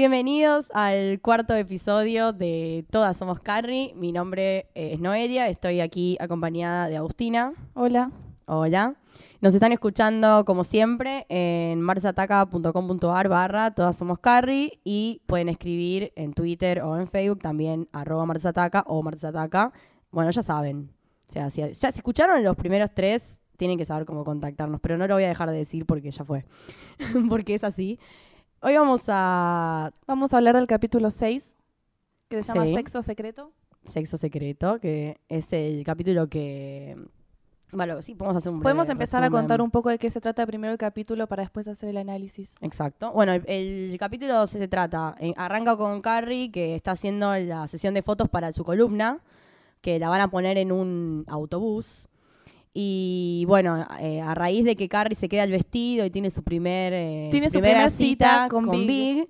Bienvenidos al cuarto episodio de Todas Somos Carrie. Mi nombre es Noelia, estoy aquí acompañada de Agustina. Hola. Hola. Nos están escuchando, como siempre, en marsataca.com.ar barra Todas Somos Carrie y pueden escribir en Twitter o en Facebook también arroba marsataca o marsataca. Bueno, ya saben. O sea, si, ya si escucharon los primeros tres, tienen que saber cómo contactarnos, pero no lo voy a dejar de decir porque ya fue. porque es así. Hoy vamos a Vamos a hablar del capítulo 6, que se llama Sí. Sexo Secreto. Sexo Secreto, que es el capítulo que... Bueno, sí, podemos hacer un Podemos empezar a contar un poco de qué se trata primero el capítulo para después hacer el análisis. Exacto. Bueno, el, el capítulo se trata, eh, arranca con Carrie que está haciendo la sesión de fotos para su columna, que la van a poner en un autobús. Y bueno, eh, a raíz de que Carrie se queda el vestido y tiene su, primer, eh, Tiene su primera primer cita con Big.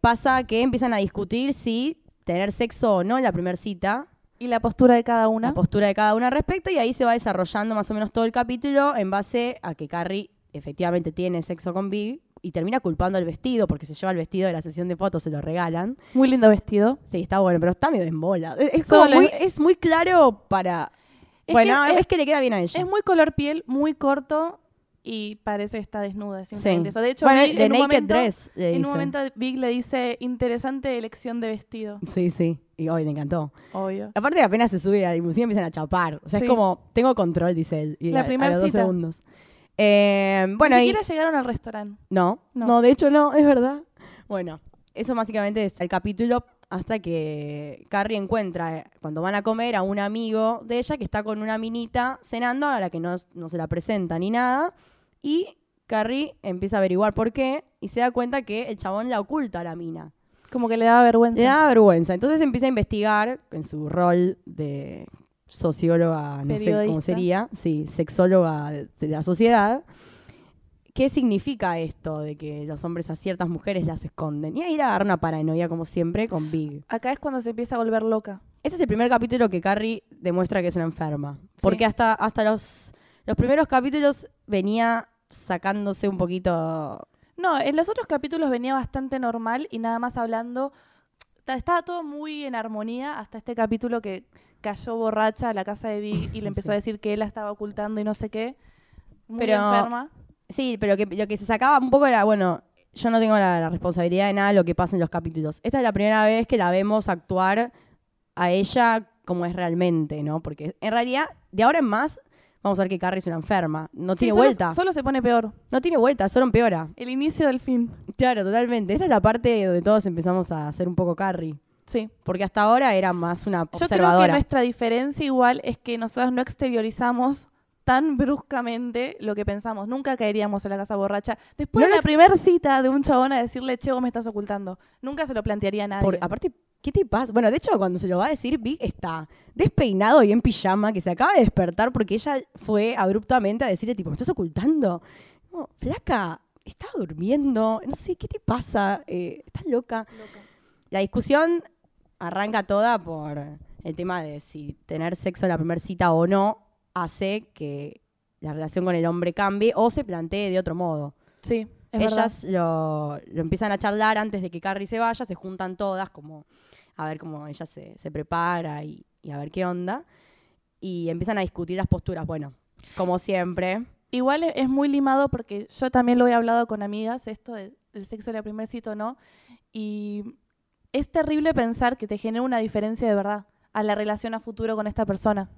pasa que empiezan a discutir si tener sexo o no en la primera cita, Y la postura de cada una. la postura de cada una al respecto, y ahí se va desarrollando más o menos todo el capítulo en base a que Carrie efectivamente tiene sexo con Big y termina culpando el vestido porque se lleva el vestido de la sesión de fotos, se lo regalan. Muy lindo vestido. Sí, está bueno, pero está medio en bola. Es, como muy, es muy claro para... Es bueno, que es, que le queda bien a ella. Es muy color piel, muy corto y parece que está desnuda. Simplemente Sí. eso. De hecho, bueno, Big, en, un Naked momento, Dress le en un momento Big le dice interesante elección de vestido. Sí, sí. Y hoy le encantó. Obvio. Aparte, apenas se sube a la limusina empiezan a chapar. O sea, Sí. es como, tengo control, dice él. Y La a- a, los dos segundos. Eh, bueno, Ni y- siquiera llegaron al restaurante. No, no, No. de hecho no, es verdad. Bueno, eso básicamente es el capítulo hasta que Carrie encuentra, eh, cuando van a comer, a un amigo de ella que está con una minita cenando, a la que no, no se la presenta ni nada. Y Carrie empieza a averiguar por qué y se da cuenta que el chabón la oculta a la mina. Como que le daba vergüenza. Le da vergüenza. Entonces empieza a investigar en su rol de socióloga, no sé cómo sería, sí, sexóloga de la sociedad. ¿Qué significa esto de que los hombres a ciertas mujeres las esconden? Y ahí a dar una paranoia, como siempre, con Big. Acá es cuando se empieza a volver loca. Ese es el primer capítulo que Carrie demuestra que es una enferma. Sí. Porque hasta, hasta los, los primeros capítulos venía sacándose un poquito... No, en los otros capítulos venía bastante normal y nada más hablando. ta- Estaba todo muy en armonía hasta este capítulo que cayó borracha a la casa de Big y le empezó Sí. a decir que él la estaba ocultando y no sé qué. Muy Pero- enferma. Sí, pero que, lo que se sacaba un poco era, bueno, yo no tengo la, la responsabilidad de nada de lo que pasa en los capítulos. Esta es la primera vez que la vemos actuar a ella como es realmente, ¿no? Porque en realidad, de ahora en más, vamos a ver que Carrie es una enferma. No Sí, tiene solo- vuelta. Solo se pone peor. No tiene vuelta, solo empeora. El inicio del fin. Claro, totalmente. Esa es la parte donde todos empezamos a hacer un poco Carrie. Sí. Porque hasta ahora era más una Yo creo que observadora. nuestra diferencia igual es que nosotros no exteriorizamos tan bruscamente lo que pensamos. Nunca caeríamos en la casa borracha. Después No de la primera cita de un chabón a decirle, che, vos me estás ocultando. Nunca se lo plantearía a nadie. Por- aparte, ¿qué te pasa? Bueno, de hecho, cuando se lo va a decir, Vic está despeinado y en pijama, que se acaba de despertar porque ella fue abruptamente a decirle, tipo, ¿me estás ocultando? No, flaca, estaba durmiendo, no sé, ¿qué te pasa? Eh, ¿Estás loca? La discusión arranca toda por el tema de si tener sexo en la primera cita o no hace que la relación con el hombre cambie o se plantee de otro modo. Sí, es. Ellas lo, lo empiezan a charlar antes de que Carrie se vaya, se juntan todas como a ver cómo ella se, se prepara y, y a ver qué onda. Y empiezan a discutir las posturas. Bueno, como siempre. Igual e- es muy limado porque yo también lo he hablado con amigas, esto de- del sexo de la primer cita o no, y es terrible pensar que te genera una diferencia de verdad a la relación a futuro con esta persona.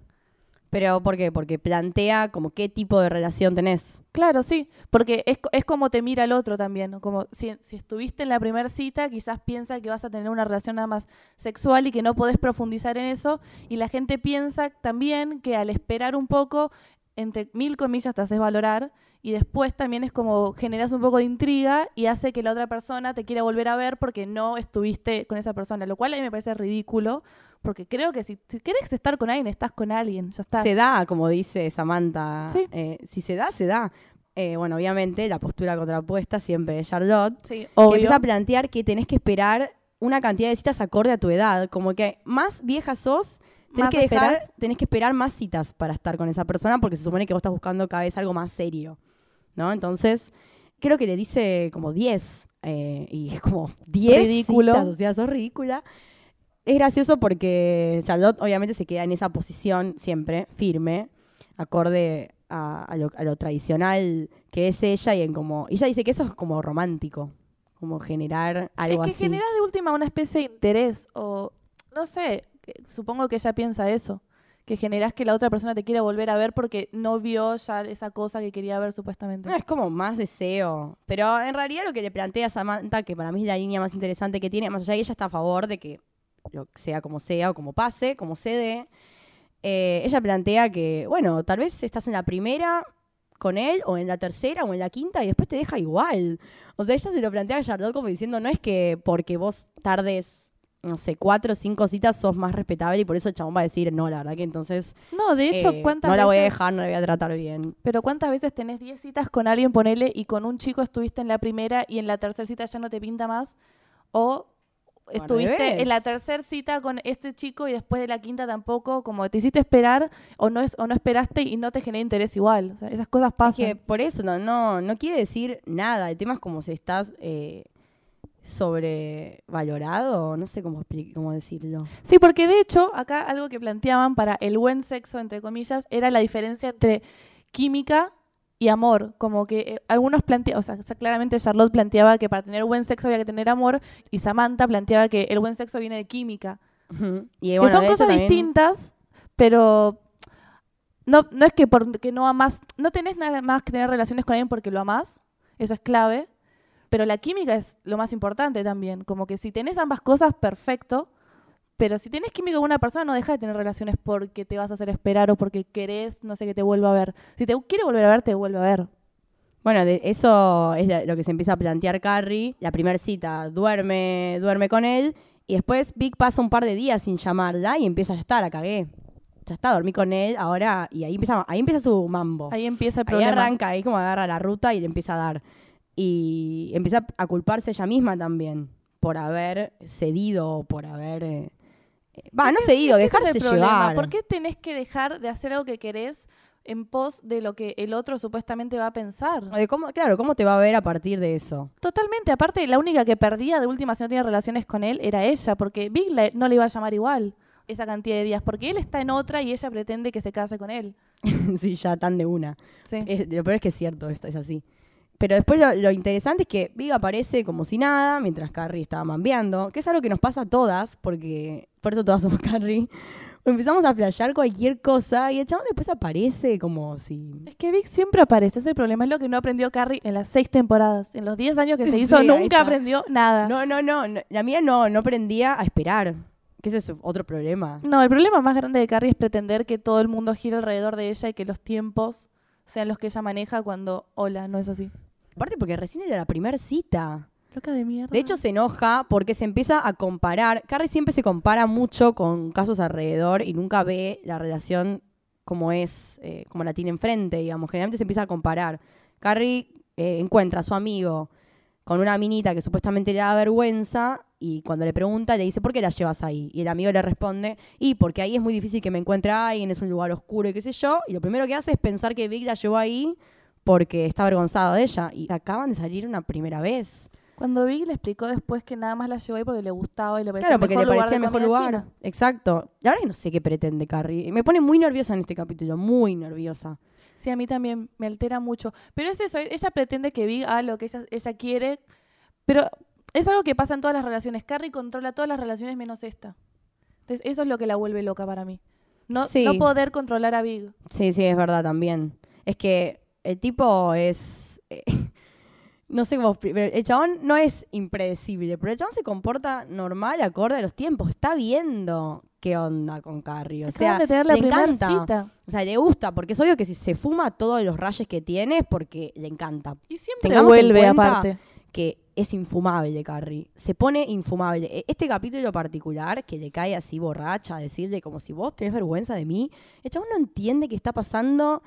Pero ¿por qué? Porque plantea como qué tipo de relación tenés. Claro, sí, porque es, es como te mira el otro también, como si, si estuviste en la primera cita, quizás piensa que vas a tener una relación nada más sexual y que no podés profundizar en eso, y la gente piensa también que al esperar un poco, entre mil comillas te haces valorar, y después también es como generas un poco de intriga y hace que la otra persona te quiera volver a ver porque no estuviste con esa persona, lo cual a mí me parece ridículo, porque creo que si, si querés estar con alguien, estás con alguien, ya está. Se da, como dice Samantha. Sí. eh, si se da, se da. Eh, bueno, obviamente la postura contrapuesta siempre es Charlotte. Sí, que obvio. empieza a plantear que tenés que esperar una cantidad de citas acorde a tu edad. Como que más vieja sos, tenés Más que dejar, esperás. tenés que esperar más citas para estar con esa persona porque se supone que vos estás buscando cada vez algo más serio. ¿No? Entonces, creo que le dice como 10 eh, y es como 10 Ridículo. citas, o sea, sos ridícula. Es gracioso porque Charlotte obviamente se queda en esa posición siempre, firme, acorde a, a lo, a lo tradicional que es ella y en como... Y ella dice que eso es como romántico, como generar algo es que así. generas de última una especie de interés o no sé, supongo que ella piensa eso, que generas que la otra persona te quiera volver a ver porque no vio ya esa cosa que quería ver supuestamente. No, es como más deseo. Pero en realidad lo que le plantea Samantha, que para mí es la línea más interesante que tiene, más allá de que ella está a favor de que lo sea como sea o como pase, como se dé, eh, ella plantea que, bueno, tal vez estás en la primera con él, o en la tercera, o en la quinta, y después te deja igual. O sea, ella se lo plantea a Charlotte como diciendo, no es que porque vos tardes, no sé, cuatro o cinco citas sos más respetable y por eso el chabón va a decir, no, la verdad que entonces No, de hecho, eh, ¿cuántas no la voy a dejar, no la voy a tratar bien. Pero ¿cuántas veces tenés 10 citas con alguien, ponele, y con un chico estuviste en la primera y en la tercera cita ya no te pinta más? O estuviste en la tercera cita con este chico y después de la quinta tampoco, como te hiciste esperar o no, es, o no esperaste y no te genera interés igual. O sea, esas cosas Es pasan. que por eso no, no, no quiere decir nada. El tema es como si estás eh, sobrevalorado, no sé cómo, cómo decirlo. Sí, porque de hecho, acá algo que planteaban para el buen sexo, entre comillas, era la diferencia entre química y amor. Como que eh, algunos planteaban, o sea, claramente Charlotte planteaba que para tener buen sexo había que tener amor, y Samantha planteaba que el buen sexo viene de química. Y que son cosas también- distintas, pero no, no es que porque no amás, no tenés nada más que tener relaciones con alguien porque lo amás, eso es clave, pero la química es lo más importante también, como que si tenés ambas cosas, perfecto, pero si tenés química con una persona, no deja de tener relaciones porque te vas a hacer esperar o porque querés, no sé, que te vuelva a ver. Si te quiere volver a ver, te vuelve a ver. Bueno, de eso es lo que se empieza a plantear Carrie. La primera cita duerme, duerme con él y después Vic pasa un par de días sin llamarla y empieza a estar, la cagué. Ya está, dormí con él, ahora, y ahí empieza, ahí empieza su mambo. Ahí empieza el Ahí problema. arranca, ahí como agarra la ruta y le empieza a dar. Y empieza a culparse ella misma también por haber cedido por haber... Va, no es el dejarse problema. llevar. ¿Por qué tenés que dejar de hacer algo que querés en pos de lo que el otro supuestamente va a pensar? O de cómo- claro, ¿cómo te va a ver a partir de eso? Totalmente. Aparte, la única que perdía de última si no tenía relaciones con él era ella, porque Big la- no le iba a llamar igual esa cantidad de días, porque él está en otra y ella pretende que se case con él. sí, ya tan de una. Sí. Es- lo peor es que es cierto, esto es así. Pero después lo, lo interesante es que Big aparece como si nada, mientras Carrie estaba mambeando, que es algo que nos pasa a todas, porque por eso todas somos Carrie. Empezamos a flashear cualquier cosa y el chabón después aparece como si... Es que Vic siempre aparece, es el problema, es lo que no aprendió Carrie en las seis temporadas. En los diez años que se hizo, nunca aprendió nada. No, no, no, no, la mía no, no aprendía a esperar. Que ese es otro problema. No, el problema más grande de Carrie es pretender que todo el mundo gire alrededor de ella y que los tiempos sean los que ella maneja cuando, hola, no es así. Aparte porque recién era la primera cita. Loca de mierda. De hecho, se enoja porque se empieza a comparar. Carrie siempre se compara mucho con casos alrededor y nunca ve la relación como es, eh, como la tiene enfrente, digamos. Generalmente se empieza a comparar. Carrie eh, encuentra a su amigo con una minita que supuestamente le da vergüenza y cuando le pregunta le dice, ¿por qué la llevas ahí? Y el amigo le responde, y porque ahí es muy difícil que me encuentre a alguien, es un lugar oscuro y qué sé yo. Y lo primero que hace es pensar que Vic la llevó ahí porque está avergonzado de ella. Y acaban de salir una primera vez. Cuando Vic le explicó después que nada más la llevó ahí porque le gustaba y le parecía Claro, porque mejor le lugar parecía de mejor lugar. china. Exacto. La verdad que no sé qué pretende Carrie. Me pone muy nerviosa en este capítulo, muy nerviosa. Sí, a mí también me altera mucho. Pero es eso, ella pretende que Big haga lo que ella, ella quiere, pero es algo que pasa en todas las relaciones. Carrie controla todas las relaciones menos esta. Entonces, eso es lo que la vuelve loca para mí. No, Sí. no poder controlar a Big. Sí, sí, es verdad también. Es que el tipo es... eh, no sé cómo... El chabón no es impredecible, pero el chabón se comporta normal, acorde a los tiempos. Está viendo qué onda con Carrie. O sea, de tener la le encanta. cita. O sea, le gusta, porque es obvio que si se fuma todos los rayos que tiene es porque le encanta. Y siempre Tengamos en vuelve aparte. que es infumable Carrie. Se pone infumable. E- Este capítulo particular, que le cae así borracha a decirle como si vos tenés vergüenza de mí, el chabón no entiende qué está pasando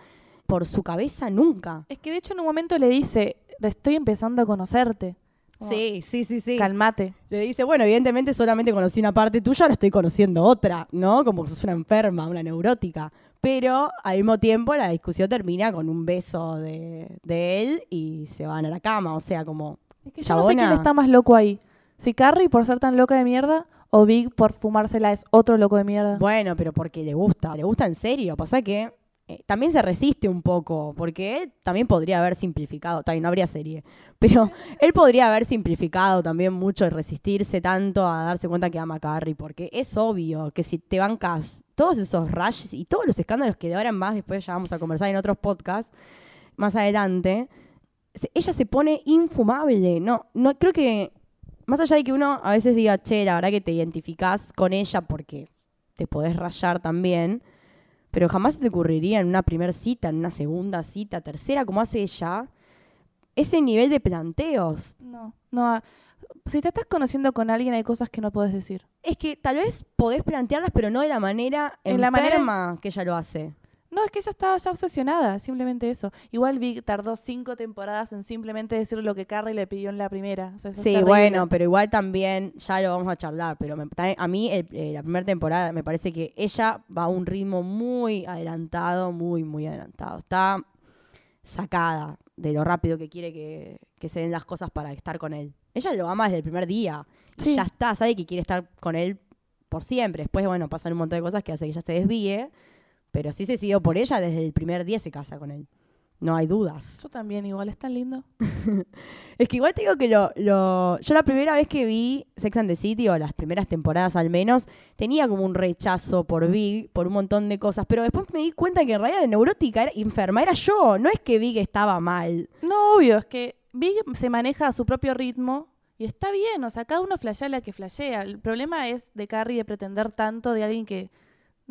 por su cabeza nunca. Es que de hecho en un momento le dice, estoy empezando a conocerte. Como, Sí, sí, sí, sí. Calmate. Le dice, bueno, evidentemente solamente conocí una parte tuya, ahora estoy conociendo otra, ¿no? Como que sos una enferma, una neurótica. Pero al mismo tiempo la discusión termina con un beso de, de él y se van a la cama. O sea, como Es que yo no sé quién está más loco ahí. Si Carrie por ser tan loca de mierda o Big por fumársela es otro loco de mierda. Bueno, pero porque le gusta, le gusta en serio. Pasa que eh, también se resiste un poco, porque él también podría haber simplificado, también no habría serie, pero él podría haber simplificado también mucho y resistirse tanto a darse cuenta que ama a Carrie, porque es obvio que si te bancas todos esos rashes y todos los escándalos que de ahora en más, después ya vamos a conversar en otros podcasts, más adelante, ella se pone infumable. No, no creo que, más allá de que uno a veces diga, che, la verdad que te identificás con ella porque te podés rayar también, pero jamás se te ocurriría en una primera cita, en una segunda cita, tercera, como hace ella, ese nivel de planteos. No, no. ah, Si te estás conociendo con alguien hay cosas que no puedes decir. Es que tal vez podés plantearlas, pero no de la manera En la enferma que ella lo hace. No, es que ella estaba ya obsesionada, simplemente eso. Igual Big tardó cinco temporadas en simplemente decir lo que Carrie le pidió en la primera. O sea, Sí, bueno, pero igual también, ya lo vamos a charlar, pero me- también- a mí el- eh, la primera temporada me parece que ella va a un ritmo muy adelantado, muy, muy adelantado. Está sacada de lo rápido que quiere que, que se den las cosas para estar con él. Ella lo ama desde el primer día. Y Sí. ya está, sabe que quiere estar con él por siempre. Después, bueno, pasan un montón de cosas que hace que ella se desvíe, pero sí se siguió por ella, desde el primer día se casa con él. No hay dudas. Yo también, igual, es tan lindo. Es que igual te digo que lo, lo- yo la primera vez que vi Sex and the City, o las primeras temporadas al menos, tenía como un rechazo por Big, por un montón de cosas, pero después me di cuenta que en realidad la neurótica era, enferma era yo, no es que Big estaba mal. No, obvio, es que Big se maneja a su propio ritmo y está bien, o sea, cada uno flashea la que flashea. El problema es de Carrie de pretender tanto de alguien que,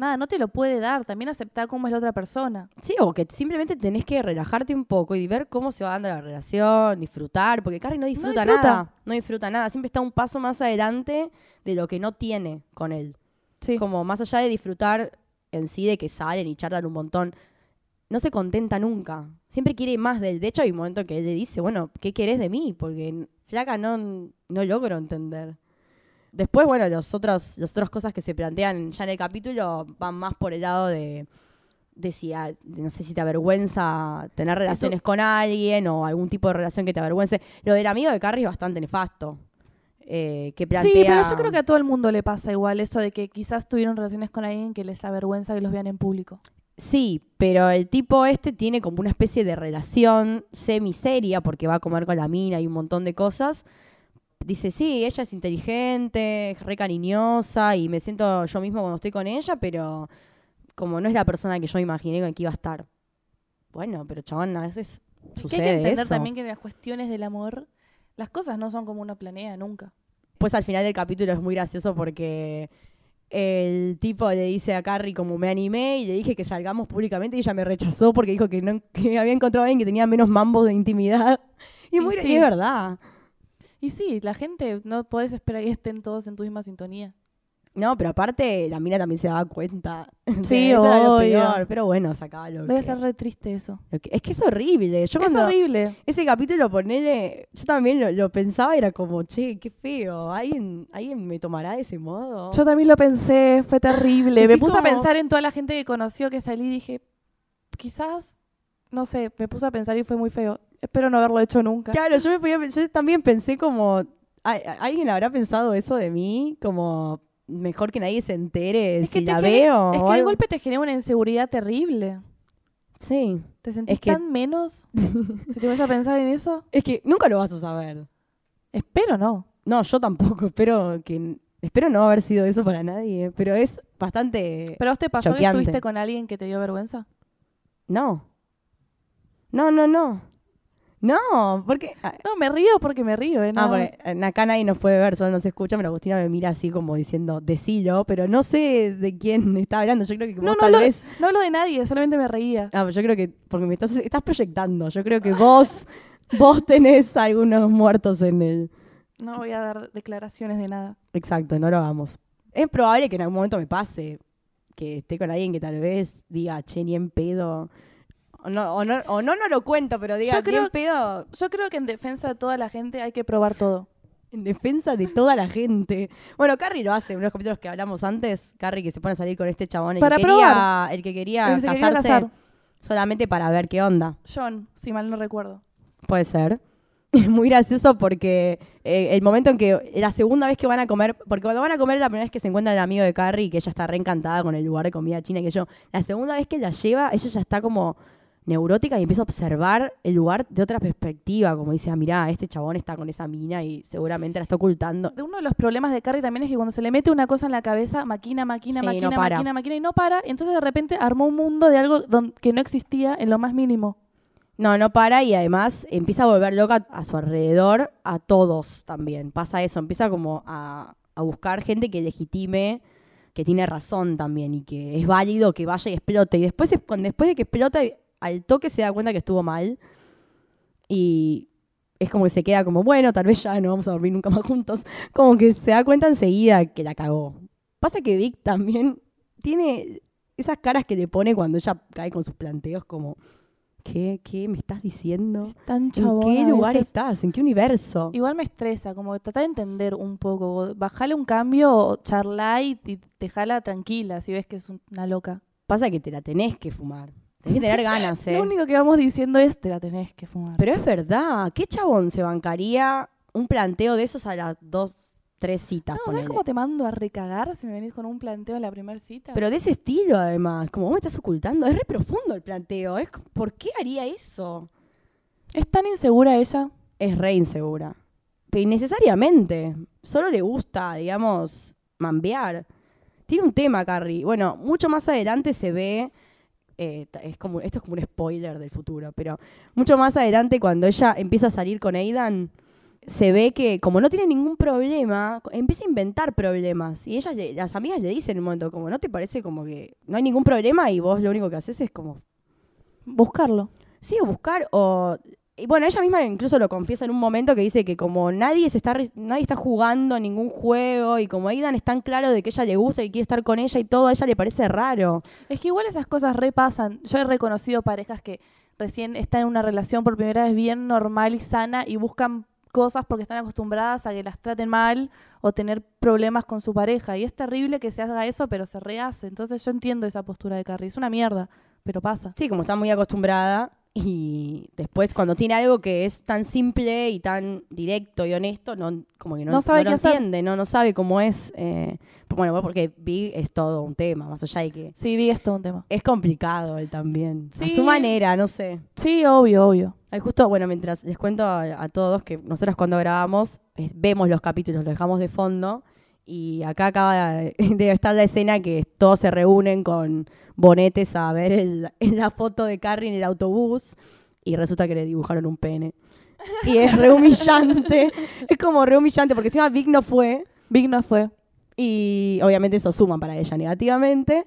nada, no te lo puede dar. También aceptar cómo es la otra persona. Sí, o que simplemente tenés que relajarte un poco y ver cómo se va dando la relación, disfrutar, porque Carrie no disfruta, disfruta. nada, no disfruta nada, siempre está un paso más adelante de lo que no tiene con él. Sí. Como más allá de disfrutar en sí de que salen y charlan un montón, no se contenta nunca. Siempre quiere más de él. De hecho, hay un momento que él le dice, bueno, ¿qué querés de mí? Porque flaca no, no logro entender. Después, bueno, los otros, las otras cosas que se plantean ya en el capítulo van más por el lado de, de si, a- de no sé si te avergüenza tener relaciones con alguien o algún tipo de relación que te avergüence. Lo del amigo de Carrie es bastante nefasto. eh, que plantea... Sí, pero yo creo que a todo el mundo le pasa igual eso de que quizás tuvieron relaciones con alguien que les avergüenza que los vean en público. Sí, pero el tipo este tiene como una especie de relación semi-seria porque va a comer con la mina y un montón de cosas. Dice, sí, ella es inteligente, es re cariñosa y me siento yo mismo cuando estoy con ella, pero como no es la persona que yo imaginé con que iba a estar. Bueno, pero chabón, a veces Que hay que sucede entender eso. también que en las cuestiones del amor, las cosas no son como uno planea nunca. Pues al final del capítulo es muy gracioso porque el tipo le dice a Carrie como me animé y le dije que salgamos públicamente y ella me rechazó porque dijo que, no, que había encontrado a alguien que tenía menos mambos de intimidad. Y muy, sí. y es verdad. Y sí, la gente no podés esperar que estén todos en tu misma sintonía. No, pero aparte la mina también se daba cuenta. Sí, eso era lo peor. Pero bueno, sacaba lo Debe que- ser re triste eso. que- Es que es horrible. Yo Es horrible. ese capítulo ponele, yo también lo, lo pensaba era como, che, qué feo. ¿Alguien, ¿Alguien me tomará de ese modo? Yo también lo pensé, fue terrible. Me sí, puse a pensar en toda la gente que conoció que salí y dije, quizás, no sé, me puse a pensar y fue muy feo. Espero no haberlo hecho nunca. Claro, yo, me podía, yo también pensé como, ¿ay- ¿alguien habrá pensado eso de mí? Como, mejor que nadie se entere Es si que, te la veo. es que de golpe te genera una inseguridad terrible. Sí. ¿Te sentís Es que- tan menos si te vas a pensar en eso? Es que nunca lo vas a saber. Espero no. No, yo tampoco. Espero que espero no haber sido eso para nadie. Pero es bastante. ¿Pero a vos te pasó Choqueante. que estuviste con alguien que te dio vergüenza? No. No, no, no. No, porque. ah, No, me río porque me río, ¿eh? Ah, Nada porque más. eh, acá nadie nos puede ver, solo nos escucha, pero Agustina me mira así como diciendo, decilo, pero no sé de quién está hablando. Yo creo que No, vos no, tal lo- vez. no hablo de nadie, solamente me reía. Ah, pero yo creo que, porque me estás, estás proyectando, yo creo que vos, vos tenés algunos muertos en el... No voy a dar declaraciones de nada. Exacto, no lo hagamos. Es probable que en algún momento me pase, que esté con alguien que tal vez diga, che, ni en pedo. O no, o no, o no, no lo cuento, pero diga, Yo creo- en pedo Yo creo que en defensa de toda la gente hay que probar todo. en defensa de toda la gente. Bueno, Carrie lo hace, unos capítulos que hablamos antes, Carrie que se pone a salir con este chabón, el Para que quería, probar. el que quería El que se quería casarse casar. solamente para ver qué onda. John, si mal no recuerdo. Puede ser. es muy gracioso porque eh, el momento en que la segunda vez que van a comer, porque cuando van a comer la primera vez que se encuentra el amigo de Carrie, que ella está reencantada con el lugar de comida china que yo, la segunda vez que la lleva, ella ya está como neurótica y empieza a observar el lugar de otra perspectiva, como dice, ah, mirá, este chabón está con esa mina y seguramente la está ocultando. Uno de los problemas de Carrie también es que cuando se le mete una cosa en la cabeza, maquina, maquina, Sí, maquina, no maquina, maquina y no para, entonces de repente armó un mundo de algo que no existía en lo más mínimo. No, no para y además empieza a volver loca a su alrededor, a todos también. Pasa eso, empieza como a, a buscar gente que legitime, que tiene razón también y que es válido que vaya y explote. Y después, es- cuando- después de que explota, al toque se da cuenta que estuvo mal y es como que se queda como, bueno, tal vez ya no vamos a dormir nunca más juntos. Como que se da cuenta enseguida que la cagó. Pasa que Vic también tiene esas caras que le pone cuando ella cae con sus planteos como... ¿Qué, ¿Qué me estás diciendo? Tan ¿En qué lugar estás? ¿En qué universo? Igual me estresa, como que trata de entender un poco. Bajale un cambio, charla y y dejala tranquila si ves que es una loca. Pasa que te la tenés que fumar. Tenés que tener ganas, ¿eh? Lo único que vamos diciendo es te la tenés que fumar. Pero es verdad. ¿Qué chabón se bancaría un planteo de esos a las dos, tres citas? no, ¿sabes cómo te mando a recagar si me venís con un planteo en la primera cita? Pero de ese estilo, además. Como vos me estás ocultando. Es re profundo el planteo. Es, ¿Por qué haría eso? ¿Es tan insegura ella? Es re insegura. Pero innecesariamente. Solo le gusta, digamos, mambear. Tiene un tema, Carrie. Bueno, mucho más adelante se ve. Eh, es como, esto es como un spoiler del futuro, pero mucho más adelante, cuando ella empieza a salir con Aidan, se ve que, como no tiene ningún problema, empieza a inventar problemas. Y ellas, las amigas le dicen en un momento, como, ¿no te parece como que no hay ningún problema y vos lo único que haces es como Buscarlo. Sí, o buscar o... Y bueno, ella misma incluso lo confiesa en un momento que dice que como nadie se está nadie está jugando ningún juego y como Aidan es tan claro de que ella le gusta y quiere estar con ella y todo, a ella le parece raro. Es que igual esas cosas repasan. Yo he reconocido parejas que recién están en una relación por primera vez bien normal y sana y buscan cosas porque están acostumbradas a que las traten mal o tener problemas con su pareja. Y es terrible que se haga eso, pero se rehace. Entonces yo entiendo esa postura de Carrie. Es una mierda, pero pasa. Sí, como está muy acostumbrada y después cuando tiene algo que es tan simple y tan directo y honesto, no como que no, No sabe no lo hacer. entiende, no, no sabe cómo es. eh, bueno, porque Big es todo un tema, más allá de que Sí, vi esto un tema. es complicado él también. A Sí. su manera, no sé. Sí, obvio, obvio. Ay, justo, bueno, mientras les cuento a, a todos que nosotros cuando grabamos eh, vemos los capítulos, los dejamos de fondo y acá acaba de, estar la escena que todos se reúnen con bonetes a ver el- la foto de Carrie en el autobús y resulta que le dibujaron un pene. Y es re humillante, es como re humillante porque encima Vic no fue Big no fue. y obviamente eso suma para ella negativamente.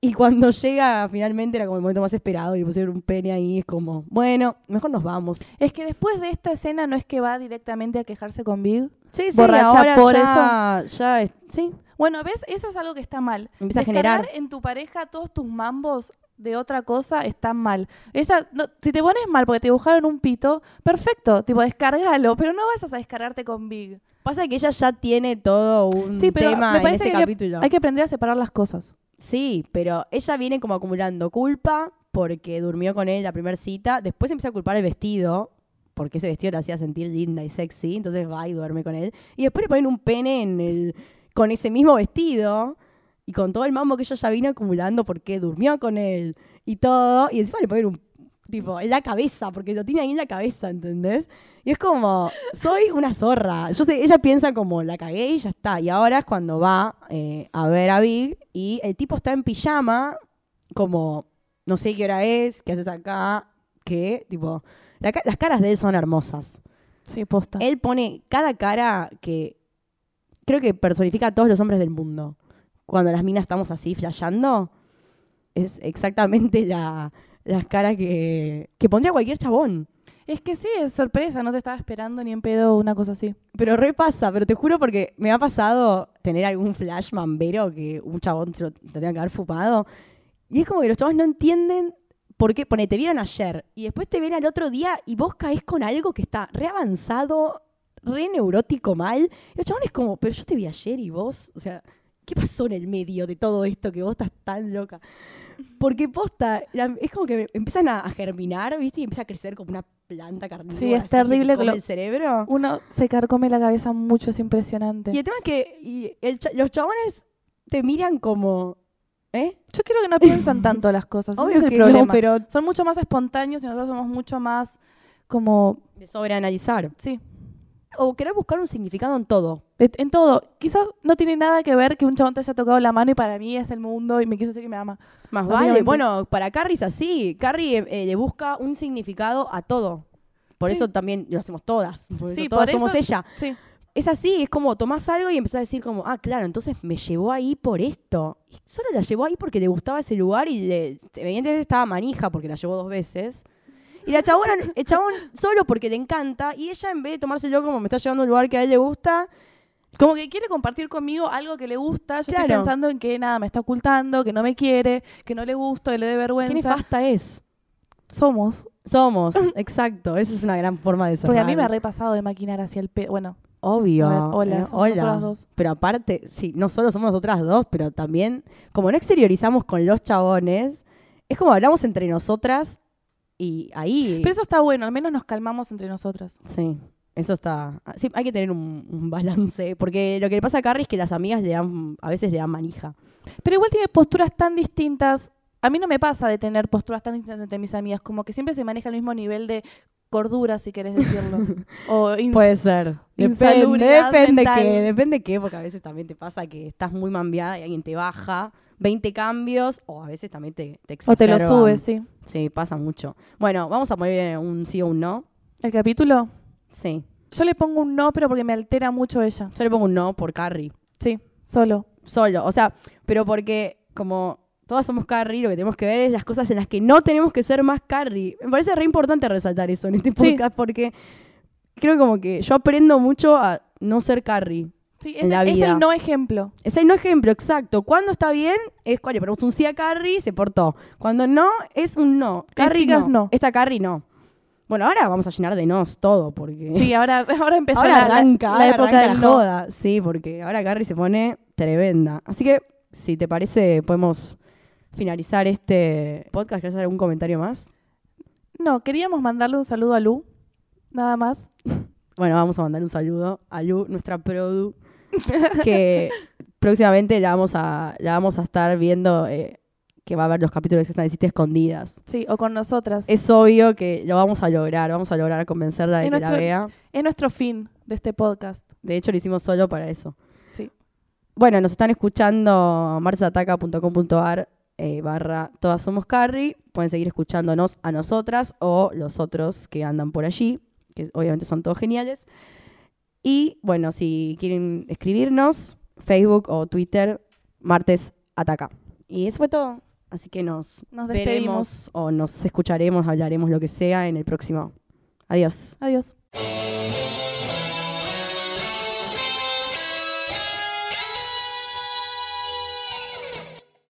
Y cuando llega finalmente era como el momento más esperado y pusieron un pene ahí, es como, bueno, mejor nos vamos. Es que después de esta escena no es que va directamente a quejarse con Big. Sí, sí, Borracha ahora por ya, ya es- sí, Bueno, ¿ves? Eso es algo que está mal. empieza a generar. en tu pareja todos tus mambos de otra cosa está mal. Ella, no, si te pones mal porque te dibujaron un pito, perfecto, tipo, descargalo, pero no vayas a descargarte con Big. Pasa que ella ya tiene todo un Sí, pero tema me en parece ese que capítulo. Hay que aprender a separar las cosas. Sí, pero ella viene como acumulando culpa porque durmió con él la primera cita, después empieza a culpar el vestido, porque ese vestido la hacía sentir linda y sexy, entonces va y duerme con él. Y después le ponen un pene en el, con ese mismo vestido y con todo el mambo que ella ya vino acumulando porque durmió con él y todo, y encima le ponen un tipo en la cabeza, porque lo tiene ahí en la cabeza, ¿entendés? Y es como, soy una zorra. Yo sé, ella piensa como, la cagué y ya está. Y ahora es cuando va eh, a ver a Big y el tipo está en pijama, como, no sé qué hora es, qué haces acá, que, tipo, la las caras de él son hermosas. Sí, posta. Él pone cada cara que creo que personifica a todos los hombres del mundo. Cuando las minas estamos así flasheando, es exactamente la, las caras que, que pondría cualquier chabón. Es que sí, es sorpresa, no te estaba esperando ni en pedo una cosa así. Pero repasa, pero te juro porque me ha pasado tener algún flash mambero que un chabón se lo, lo tenga que haber fumado. Y es como que los chavos no entienden por qué. Pone, te vieron ayer y después te ven al otro día y vos caes con algo que está re avanzado, re neurótico mal. Y los chabones como, pero yo te vi ayer y vos, o sea, ¿qué pasó en el medio de todo esto que vos estás tan loca? Porque posta, la- es como que empiezan a, a germinar, ¿viste? Y empieza a crecer como una planta carnívora. Sí, es terrible lo- el cerebro. Uno se carcome la cabeza mucho, es impresionante. Y el tema es que y el cha- los chabones te miran como, ¿eh? Yo creo que no piensan tanto las cosas. ese Obvio es el que problema. no, pero Son mucho más espontáneos y nosotros somos mucho más como. de sobreanalizar. Sí, O querer buscar un significado en todo. En todo. Quizás no tiene nada que ver que un chabón te haya tocado la mano y para mí es el mundo y me quiso decir que me ama. Más vale. Bueno, para Carrie es así. Carrie eh, eh, le busca un significado a todo. Por Sí. eso también lo hacemos todas. Por eso Sí, todas por somos eso- ella. Sí. Es así, es como tomás algo y empezás a decir como, ah, claro, entonces me llevó ahí por esto. Y solo la llevó ahí porque le gustaba ese lugar y le, evidentemente estaba manija porque la llevó dos veces. Y la chabona, el chabón solo porque le encanta y ella en vez de tomárselo como me está llevando a un lugar que a él le gusta, Como que quiere compartir conmigo algo que le gusta. Yo Claro. estoy pensando en que nada, me está ocultando, que no me quiere, que no le gusto, que le dé qué vergüenza. nefasta es. Somos. Somos, exacto. Eso es una gran forma de ser. Porque a mí me ha repasado de maquinar hacia el pe... Bueno, Obvio. ver, hola, eh, somos nosotras dos. Pero aparte, sí, no solo somos nosotras dos, pero también, como no exteriorizamos con los chabones, es como hablamos entre nosotras y ahí. Pero eso está bueno, al menos nos calmamos entre nosotras. Sí, eso está. Sí, hay que tener un, un balance. Porque lo que le pasa a Carrie es que las amigas le dan, a veces le dan manija. Pero igual tiene posturas tan distintas. A mí no me pasa de tener posturas tan distintas entre mis amigas, como que siempre se maneja el mismo nivel de cordura, si querés decirlo. o Puede ser. Depende, depende mental. qué, depende qué, porque a veces también te pasa que estás muy mambiada y alguien te baja 20 cambios, o a veces también te, te o te lo subes, sí. Sí, pasa mucho. Bueno, vamos a poner un sí o un no. El capítulo, Sí. Yo le pongo un no, pero porque me altera mucho ella. Yo le pongo un no por Carrie. Sí, solo. Solo. O sea, pero porque como todas somos Carrie, lo que tenemos que ver es las cosas en las que no tenemos que ser más Carrie. Me parece re importante resaltar eso en este Sí. podcast porque creo como que yo aprendo mucho a no ser Carrie. Sí, En es, la el- es vida. el no ejemplo. Es el no ejemplo, exacto. Cuando está bien, es cuando le ponemos un sí a Carrie, se portó. Cuando no, es un no. Carrie no. no. Esta Carrie no. Bueno, ahora vamos a llenar de nos todo, porque... Sí, ahora, ahora empezó ahora la, arranca, la época arranca del la no. joda. Sí, porque ahora Carrie se pone tremenda. Así que, si te parece, podemos finalizar este podcast. ¿Querés hacer algún comentario más? No, queríamos mandarle un saludo a Lu, nada más. Bueno, vamos a mandar un saludo a Lu, nuestra produ, que próximamente la vamos a, la vamos a estar viendo, eh, que va a ver los capítulos que están City escondidas. Sí, o con nosotras. Es obvio que lo vamos a lograr, vamos a lograr convencerla de Es que la vea. Es nuestro fin de este podcast. De hecho, lo hicimos solo para eso. Sí. Bueno, nos están escuchando marsataca.com.ar eh, barra Todas Somos Carrie. Pueden seguir escuchándonos a nosotras o los otros que andan por allí, que obviamente son todos geniales. Y bueno, si quieren escribirnos, Facebook o Twitter, martes ataca. Y eso fue todo. Así que nos, Nos despedimos. veremos o nos escucharemos, hablaremos lo que sea en el próximo. Adiós. Adiós.